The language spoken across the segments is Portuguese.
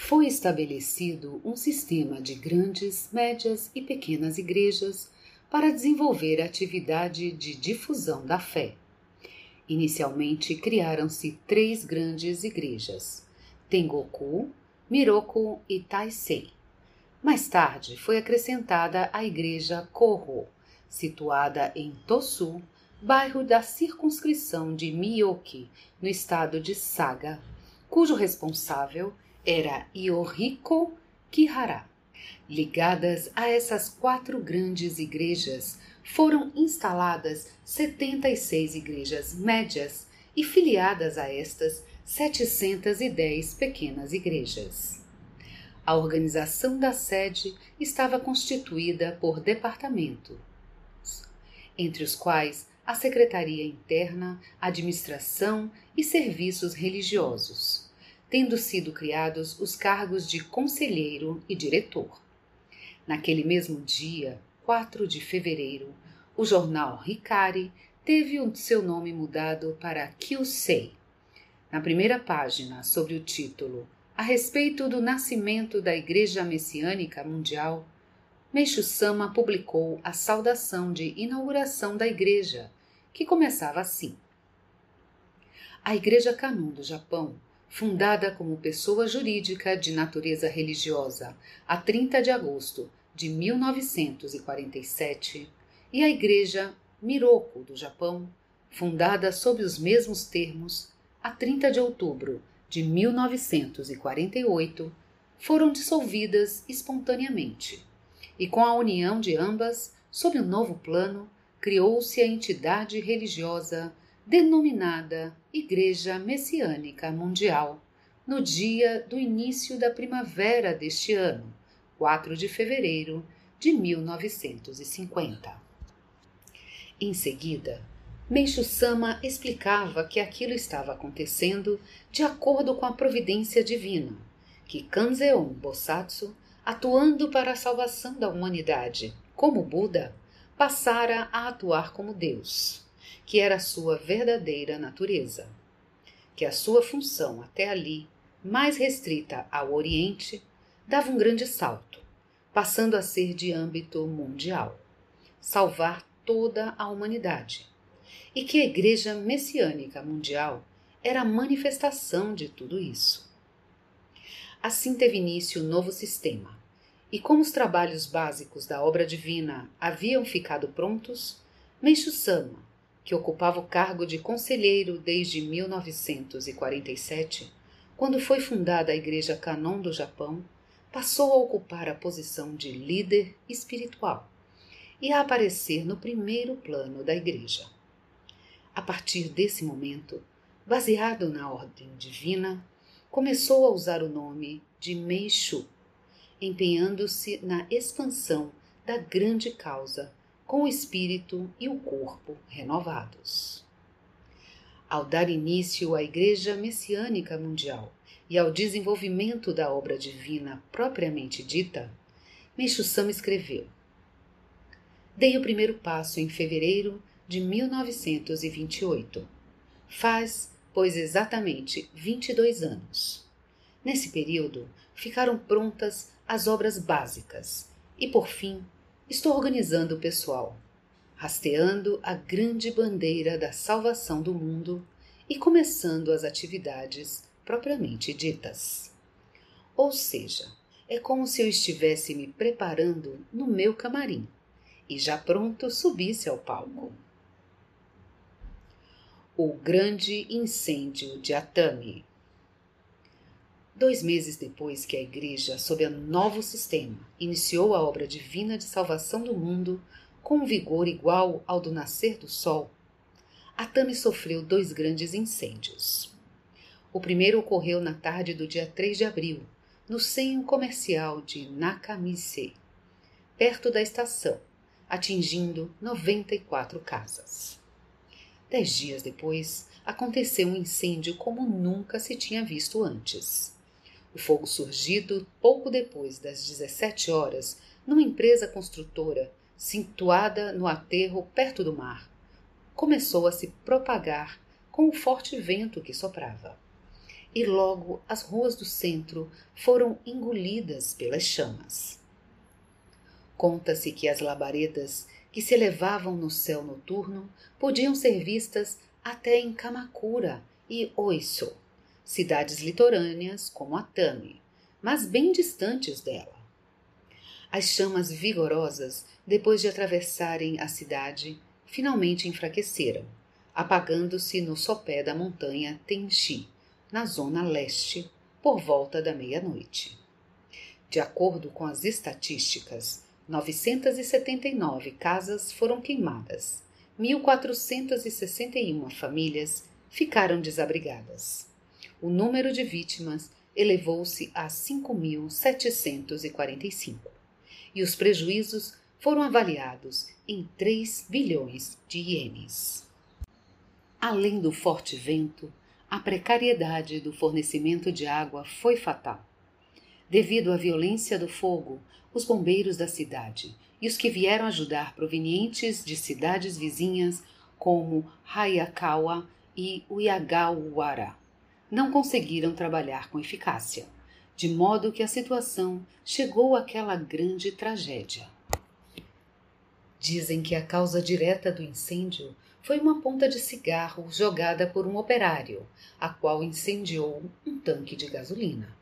foi estabelecido um sistema de grandes, médias e pequenas igrejas para desenvolver a atividade de difusão da fé. Inicialmente criaram-se três grandes igrejas: Tengoku, Miroku e Taisei. Mais tarde foi acrescentada a igreja Koho, situada em Tosu, bairro da circunscrição de Miyoki, no estado de Saga, cujo responsável era Yoriko Kihara. Ligadas a essas quatro grandes igrejas, foram instaladas 76 igrejas médias e filiadas a estas 710 pequenas igrejas. A organização da sede estava constituída por departamentos, entre os quais a Secretaria Interna, Administração e Serviços Religiosos tendo sido criados os cargos de conselheiro e diretor. Naquele mesmo dia, 4 de fevereiro, o jornal Hikari teve o seu nome mudado para Kyusei. Na primeira página, sobre o título A respeito do nascimento da Igreja Messiânica Mundial, Meishu Sama publicou a saudação de inauguração da igreja, que começava assim: A Igreja Kanun do Japão fundada como pessoa jurídica de natureza religiosa a 30 de agosto de 1947, e a Igreja Miroku do Japão, fundada sob os mesmos termos a 30 de outubro de 1948, foram dissolvidas espontaneamente. E com a união de ambas, sob um novo plano, criou-se a entidade religiosa denominada Igreja Messiânica Mundial, no dia do início da primavera deste ano, 4 de fevereiro de 1950. Em seguida, Meishu Sama explicava que aquilo estava acontecendo de acordo com a providência divina, que Kanzeon Bosatsu, atuando para a salvação da humanidade, como Buda, passara a atuar como Deus que era a sua verdadeira natureza, que a sua função até ali, mais restrita ao Oriente, dava um grande salto, passando a ser de âmbito mundial, salvar toda a humanidade, e que a Igreja Messiânica Mundial era a manifestação de tudo isso. Assim teve início o novo sistema, e como os trabalhos básicos da obra divina haviam ficado prontos, Meishu Sama, que ocupava o cargo de conselheiro desde 1947, quando foi fundada a Igreja Canon do Japão, passou a ocupar a posição de líder espiritual e a aparecer no primeiro plano da Igreja. A partir desse momento, baseado na ordem divina, começou a usar o nome de Meishu, empenhando-se na expansão da grande causa com o espírito e o corpo renovados. Ao dar início à Igreja Messiânica Mundial e ao desenvolvimento da obra divina propriamente dita, Meixo Sama escreveu: Dei o primeiro passo em fevereiro de 1928. Faz, pois, exatamente 22 anos. Nesse período, ficaram prontas as obras básicas e, por fim, Estou organizando o pessoal, rasteando a grande bandeira da salvação do mundo e começando as atividades propriamente ditas. Ou seja, é como se eu estivesse me preparando no meu camarim e já pronto subisse ao palco. O grande incêndio de Atami. Dois meses depois que a Igreja, sob o novo sistema, iniciou a obra divina de salvação do mundo com um vigor igual ao do nascer do sol, Atami sofreu dois grandes incêndios. O primeiro ocorreu na tarde do dia 3 de abril, no senho comercial de Nakamise, perto da estação, atingindo 94 casas. Dez dias depois, aconteceu um incêndio como nunca se tinha visto antes. O fogo surgido pouco depois das 17 horas numa empresa construtora situada no aterro perto do mar, começou a se propagar com o forte vento que soprava. E logo as ruas do centro foram engolidas pelas chamas. Conta-se que as labaredas que se elevavam no céu noturno podiam ser vistas até em Kamakura e Oiso, cidades litorâneas como Atami, mas bem distantes dela. As chamas vigorosas, depois de atravessarem a cidade, finalmente enfraqueceram, apagando-se no sopé da montanha Tenchi, na zona leste, por volta da meia-noite. De acordo com as estatísticas, 979 casas foram queimadas, 1.461 famílias ficaram desabrigadas. O número de vítimas elevou-se a 5.745 e os prejuízos foram avaliados em 3 bilhões de ienes. Além do forte vento, a precariedade do fornecimento de água foi fatal. Devido à violência do fogo, os bombeiros da cidade e os que vieram ajudar provenientes de cidades vizinhas como Hayakawa e Uyagawara não conseguiram trabalhar com eficácia, de modo que a situação chegou àquela grande tragédia. Dizem que a causa direta do incêndio foi uma ponta de cigarro jogada por um operário, a qual incendiou um tanque de gasolina.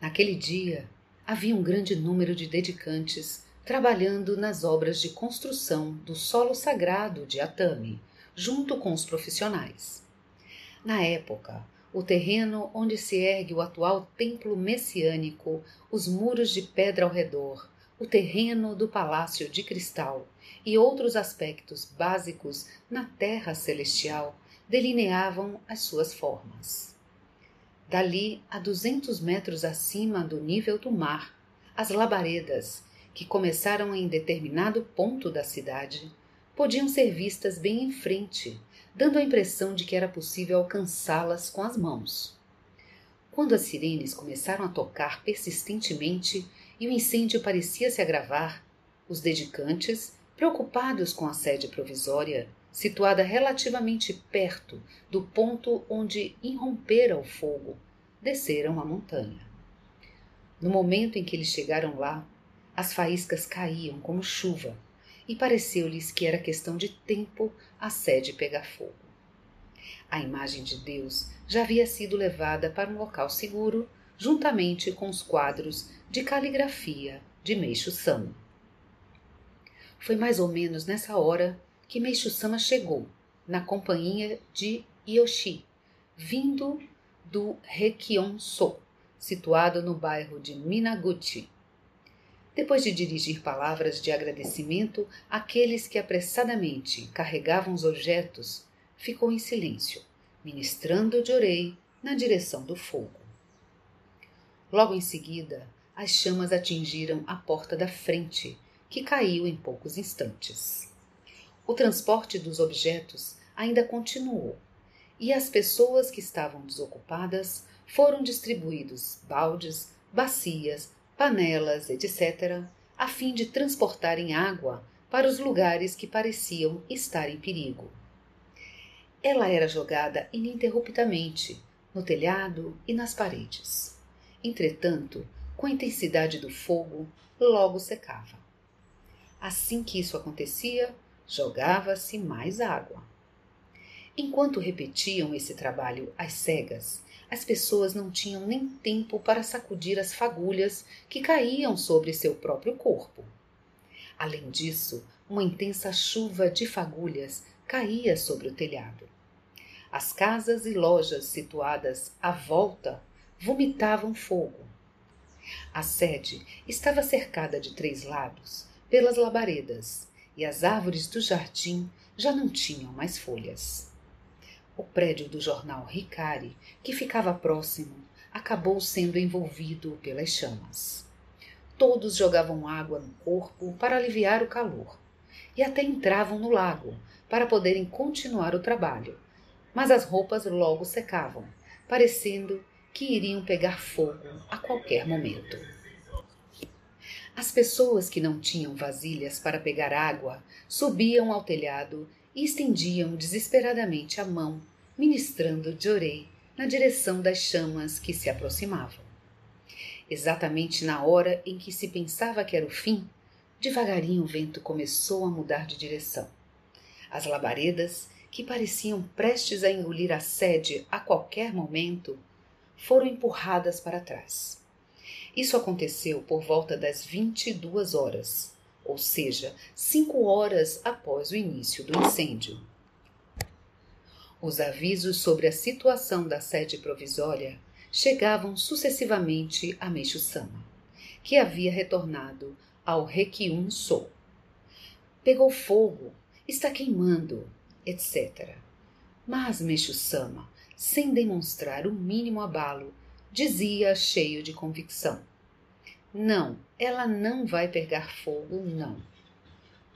Naquele dia, havia um grande número de dedicantes trabalhando nas obras de construção do solo sagrado de Atami, junto com os profissionais. Na época, o terreno onde se ergue o atual templo messiânico, os muros de pedra ao redor, o terreno do palácio de cristal e outros aspectos básicos na terra celestial delineavam as suas formas. Dali, a duzentos metros acima do nível do mar, as labaredas, que começaram em determinado ponto da cidade, podiam ser vistas bem em frente, dando a impressão de que era possível alcançá-las com as mãos. Quando as sirenes começaram a tocar persistentemente e o incêndio parecia se agravar, os dedicantes, preocupados com a sede provisória, situada relativamente perto do ponto onde irrompera o fogo, desceram a montanha. No momento em que eles chegaram lá, as faíscas caíam como chuva e pareceu-lhes que era questão de tempo a sede pegar fogo. A imagem de Deus já havia sido levada para um local seguro, juntamente com os quadros de caligrafia de Meixo Sama. Foi mais ou menos nessa hora que Meixo Sama chegou, na companhia de Yoshi, vindo do Rekion-so, situado no bairro de Minaguchi, depois de dirigir palavras de agradecimento àqueles que apressadamente carregavam os objetos, ficou em silêncio, ministrando de orei na direção do fogo. Logo em seguida, as chamas atingiram a porta da frente, que caiu em poucos instantes. O transporte dos objetos ainda continuou, e as pessoas que estavam desocupadas foram distribuídos baldes, bacias, panelas, etc., a fim de transportarem água para os lugares que pareciam estar em perigo. Ela era jogada ininterruptamente no telhado e nas paredes. Entretanto, com a intensidade do fogo, logo secava. Assim que isso acontecia, jogava-se mais água. Enquanto repetiam esse trabalho às cegas, as pessoas não tinham nem tempo para sacudir as fagulhas que caíam sobre seu próprio corpo. Além disso, uma intensa chuva de fagulhas caía sobre o telhado. As casas e lojas situadas à volta vomitavam fogo. A sede estava cercada de três lados pelas labaredas e as árvores do jardim já não tinham mais folhas. O prédio do jornal Ricari, que ficava próximo, acabou sendo envolvido pelas chamas. Todos jogavam água no corpo para aliviar o calor e até entravam no lago para poderem continuar o trabalho, mas as roupas logo secavam, parecendo que iriam pegar fogo a qualquer momento. As pessoas que não tinham vasilhas para pegar água subiam ao telhado e estendiam desesperadamente a mão, ministrando Jorei na direção das chamas que se aproximavam. Exatamente na hora em que se pensava que era o fim, devagarinho o vento começou a mudar de direção. As labaredas, que pareciam prestes a engolir a sede a qualquer momento, foram empurradas para trás. Isso aconteceu por volta das 22 horas, ou seja, cinco horas após o início do incêndio. Os avisos sobre a situação da sede provisória chegavam sucessivamente a Meixo Sama, que havia retornado ao Requium Sou. Pegou fogo, está queimando, etc. Mas Meixo Sama, sem demonstrar o mínimo abalo, dizia cheio de convicção: Não, ela não vai pegar fogo, não.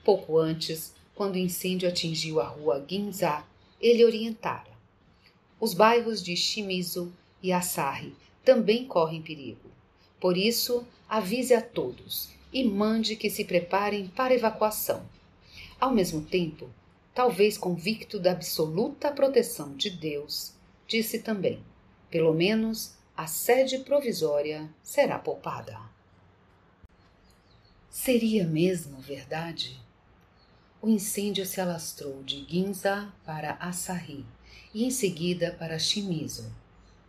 Pouco antes, quando o incêndio atingiu a rua Ginza, ele orientara. Os bairros de Shimizu e Asahi também correm perigo. Por isso, avise a todos e mande que se preparem para evacuação. Ao mesmo tempo, talvez convicto da absoluta proteção de Deus, disse também: pelo menos a sede provisória será poupada. Seria mesmo verdade? O incêndio se alastrou de Ginza para Asahi e em seguida para Shimizu.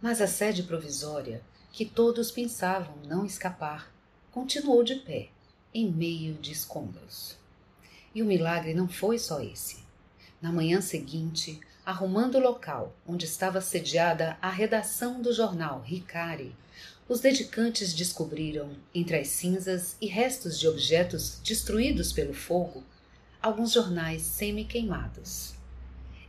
Mas a sede provisória, que todos pensavam não escapar, continuou de pé, em meio de escombros. E o milagre não foi só esse. Na manhã seguinte, arrumando o local onde estava sediada a redação do jornal Ricari, os dedicantes descobriram, entre as cinzas e restos de objetos destruídos pelo fogo, alguns jornais semi-queimados.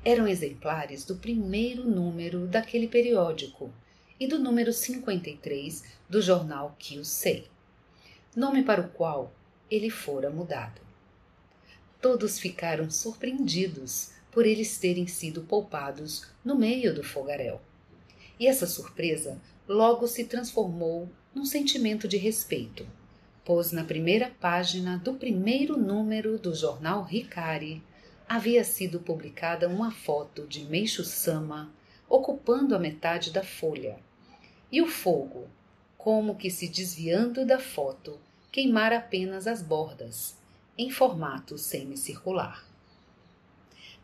Eram exemplares do primeiro número daquele periódico e do número 53 do jornal Kyusei, nome para o qual ele fora mudado. Todos ficaram surpreendidos por eles terem sido poupados no meio do fogaréu. E essa surpresa logo se transformou num sentimento de respeito, pois na primeira página do primeiro número do jornal Ricari havia sido publicada uma foto de Meixo Sama ocupando a metade da folha. E o fogo, como que se desviando da foto, queimara apenas as bordas, em formato semicircular.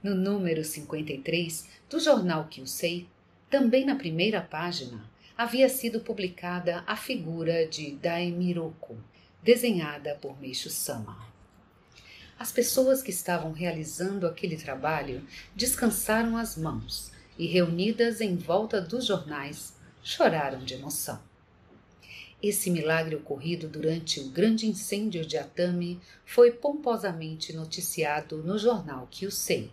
No número 53 do jornal que eu sei, também na primeira página, havia sido publicada a figura de Daemiroko, desenhada por Meishu Sama. As pessoas que estavam realizando aquele trabalho descansaram as mãos e, reunidas em volta dos jornais, choraram de emoção. Esse milagre ocorrido durante o grande incêndio de Atami foi pomposamente noticiado no jornal Kyusei,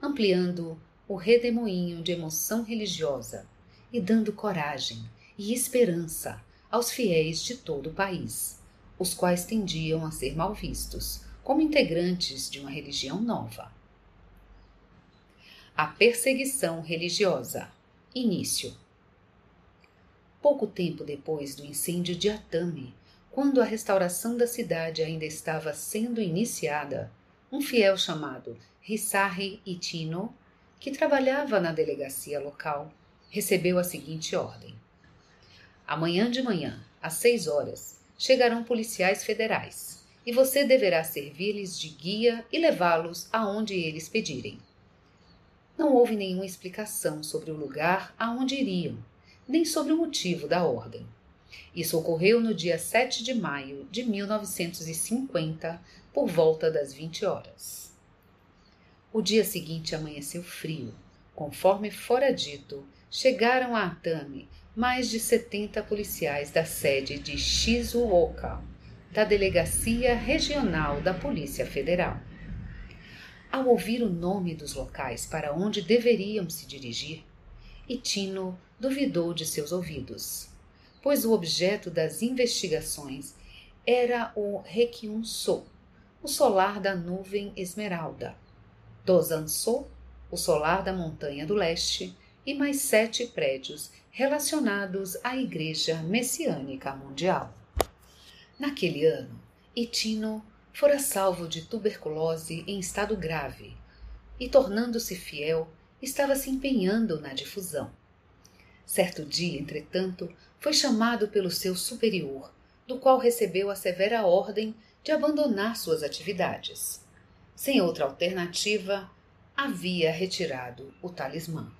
ampliando o redemoinho de emoção religiosa e dando coragem e esperança aos fiéis de todo o país, os quais tendiam a ser mal vistos como integrantes de uma religião nova. A perseguição religiosa. Início. Pouco tempo depois do incêndio de Atami, quando a restauração da cidade ainda estava sendo iniciada, um fiel chamado Hisari Itino, que trabalhava na delegacia local, recebeu a seguinte ordem: Amanhã de manhã, às seis horas, chegarão policiais federais e você deverá servir-lhes de guia e levá-los aonde eles pedirem. Não houve nenhuma explicação sobre o lugar aonde iriam, nem sobre o motivo da ordem. Isso ocorreu no dia 7 de maio de 1950, por volta das 20 horas. O dia seguinte amanheceu frio. Conforme fora dito, chegaram a Atami mais de 70 policiais da sede de Shizuoka, da Delegacia Regional da Polícia Federal. Ao ouvir o nome dos locais para onde deveriam se dirigir, Itino duvidou de seus ouvidos, pois o objeto das investigações era o Requium-So, o solar da nuvem esmeralda, Dozan-So, o solar da montanha do leste, e mais sete prédios relacionados à Igreja Messiânica Mundial. Naquele ano, Itino fora salvo de tuberculose em estado grave e, tornando-se fiel, estava se empenhando na difusão. Certo dia, entretanto, foi chamado pelo seu superior, do qual recebeu a severa ordem de abandonar suas atividades. Sem outra alternativa, havia retirado o talismã.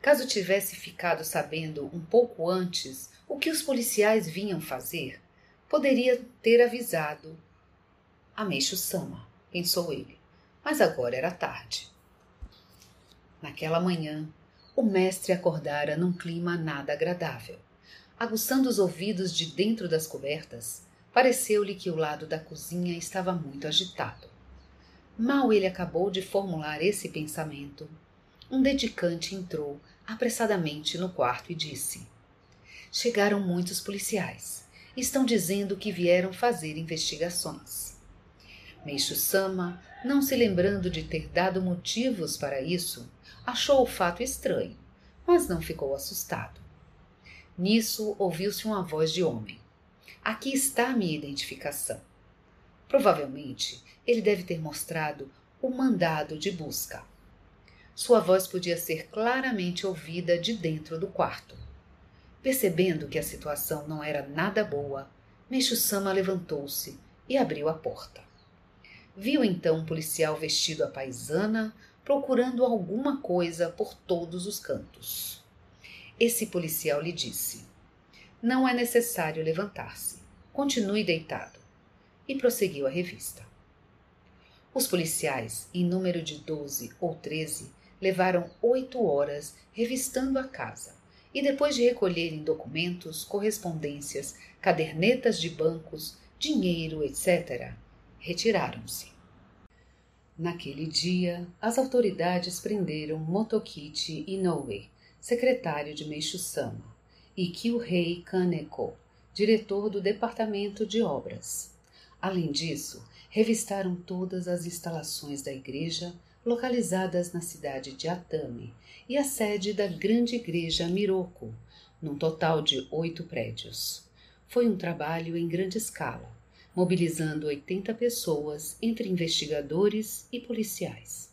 Caso tivesse ficado sabendo um pouco antes o que os policiais vinham fazer, poderia ter avisado a Meixo Sama, pensou ele, mas agora era tarde. Naquela manhã, o mestre acordara num clima nada agradável. Aguçando os ouvidos de dentro das cobertas, pareceu-lhe que o lado da cozinha estava muito agitado. Mal ele acabou de formular esse pensamento, um dedicante entrou apressadamente no quarto e disse: Chegaram muitos policiais. Estão dizendo que vieram fazer investigações. Meixo Sama, não se lembrando de ter dado motivos para isso, achou o fato estranho, mas não ficou assustado. Nisso ouviu-se uma voz de homem. Aqui está minha identificação. Provavelmente ele deve ter mostrado o mandado de busca. Sua voz podia ser claramente ouvida de dentro do quarto. Percebendo que a situação não era nada boa, Meixo Sama levantou-se e abriu a porta. Viu então um policial vestido à paisana procurando alguma coisa por todos os cantos. Esse policial lhe disse: Não é necessário levantar-se. Continue deitado. E prosseguiu a revista. Os policiais, em número de doze ou treze, levaram oito horas revistando a casa e, depois de recolherem documentos, correspondências, cadernetas de bancos, dinheiro, etc., retiraram-se. Naquele dia, as autoridades prenderam Motokichi Inoue, secretário de Meixo Sama, e Kyuhei Kaneko, diretor do Departamento de Obras. Além disso, revistaram todas as instalações da igreja localizadas na cidade de Atami e a sede da grande igreja Miroko, num total de oito prédios. Foi um trabalho em grande escala, mobilizando 80 pessoas entre investigadores e policiais.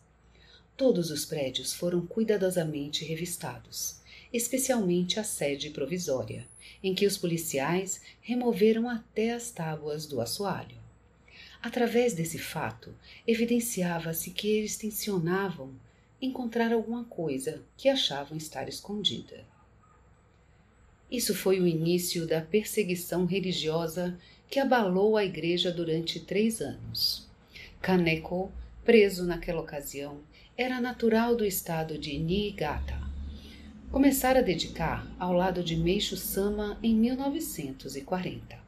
Todos os prédios foram cuidadosamente revistados, especialmente a sede provisória, em que os policiais removeram até as tábuas do assoalho. Através desse fato, evidenciava-se que eles tensionavam encontrar alguma coisa que achavam estar escondida. Isso foi o início da perseguição religiosa que abalou a igreja durante três anos. Kaneko, preso naquela ocasião, era natural do estado de Niigata. Começara a dedicar ao lado de Meixo Sama em 1940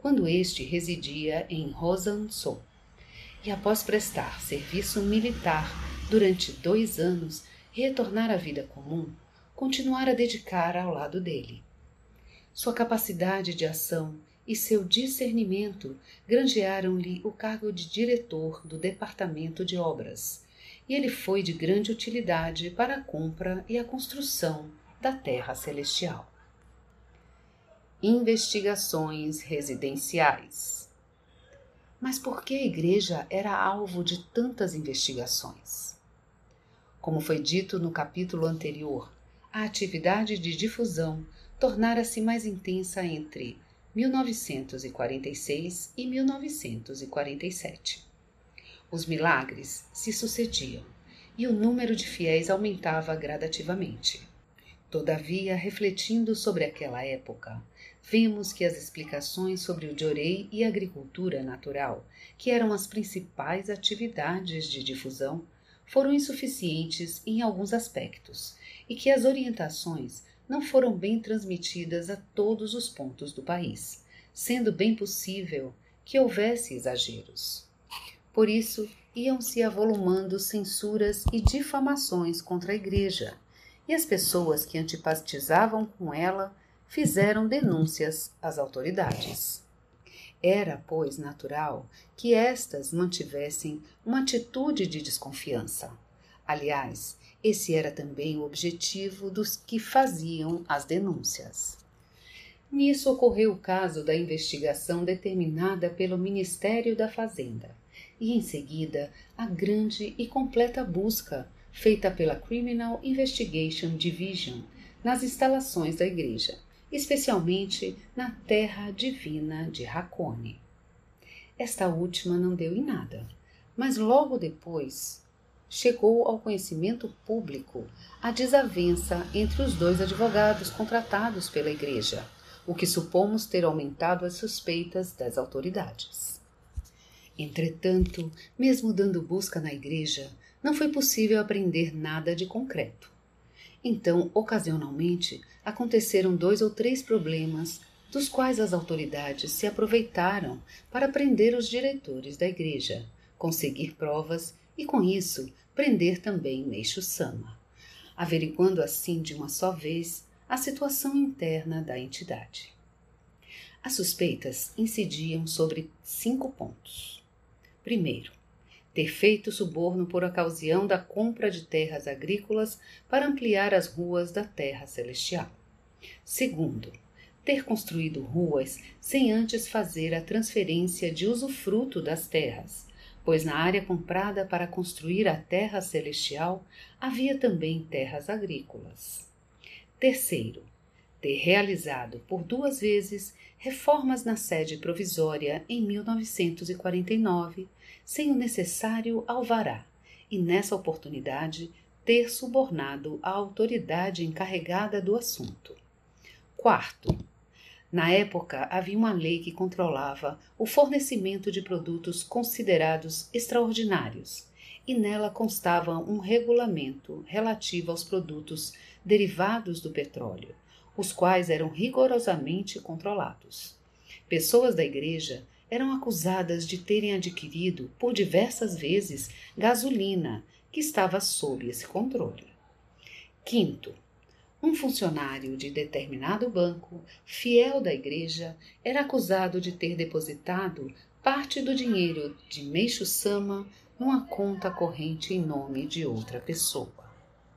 quando este residia em Rosanso. E após prestar serviço militar durante dois anos, retornar à vida comum, continuar a dedicar ao lado dele. Sua capacidade de ação e seu discernimento granjearam-lhe o cargo de diretor do Departamento de Obras, e ele foi de grande utilidade para a compra e a construção da Terra Celestial investigações residenciais. Mas por que a igreja era alvo de tantas investigações? Como foi dito no capítulo anterior, a atividade de difusão tornara-se mais intensa entre 1946 e 1947. Os milagres se sucediam e o número de fiéis aumentava gradativamente. Todavia, refletindo sobre aquela época, vemos que as explicações sobre o Jorei e a agricultura natural, que eram as principais atividades de difusão, foram insuficientes em alguns aspectos e que as orientações não foram bem transmitidas a todos os pontos do país, sendo bem possível que houvesse exageros. Por isso, iam se avolumando censuras e difamações contra a igreja, e as pessoas que antipatizavam com ela fizeram denúncias às autoridades. Era, pois, natural que estas mantivessem uma atitude de desconfiança. Aliás, esse era também o objetivo dos que faziam as denúncias. Nisso ocorreu o caso da investigação determinada pelo Ministério da Fazenda e, em seguida, a grande e completa busca feita pela Criminal Investigation Division nas instalações da igreja, especialmente na Terra Divina de Racone. Esta última não deu em nada, mas logo depois chegou ao conhecimento público a desavença entre os dois advogados contratados pela igreja o que supomos ter aumentado as suspeitas das autoridades. Entretanto, mesmo dando busca na igreja, não foi possível aprender nada de concreto. Então, ocasionalmente, aconteceram dois ou três problemas dos quais as autoridades se aproveitaram para prender os diretores da igreja, conseguir provas e, com isso, prender também Meixo Sama, averiguando assim de uma só vez a situação interna da entidade. As suspeitas incidiam sobre cinco pontos. Primeiro, ter feito suborno por ocasião da compra de terras agrícolas para ampliar as ruas da Terra Celestial. Segundo, ter construído ruas sem antes fazer a transferência de usufruto das terras, pois na área comprada para construir a Terra Celestial havia também terras agrícolas. Terceiro, ter realizado por duas vezes reformas na sede provisória em 1949, sem o necessário alvará, e nessa oportunidade ter subornado a autoridade encarregada do assunto. Quarto, na época havia uma lei que controlava o fornecimento de produtos considerados extraordinários, e nela constava um regulamento relativo aos produtos derivados do petróleo, os quais eram rigorosamente controlados. Pessoas da igreja eram acusadas de terem adquirido por diversas vezes gasolina que estava sob esse controle. Quinto, um funcionário de determinado banco, fiel da igreja, era acusado de ter depositado parte do dinheiro de Meixo Sama numa conta corrente em nome de outra pessoa.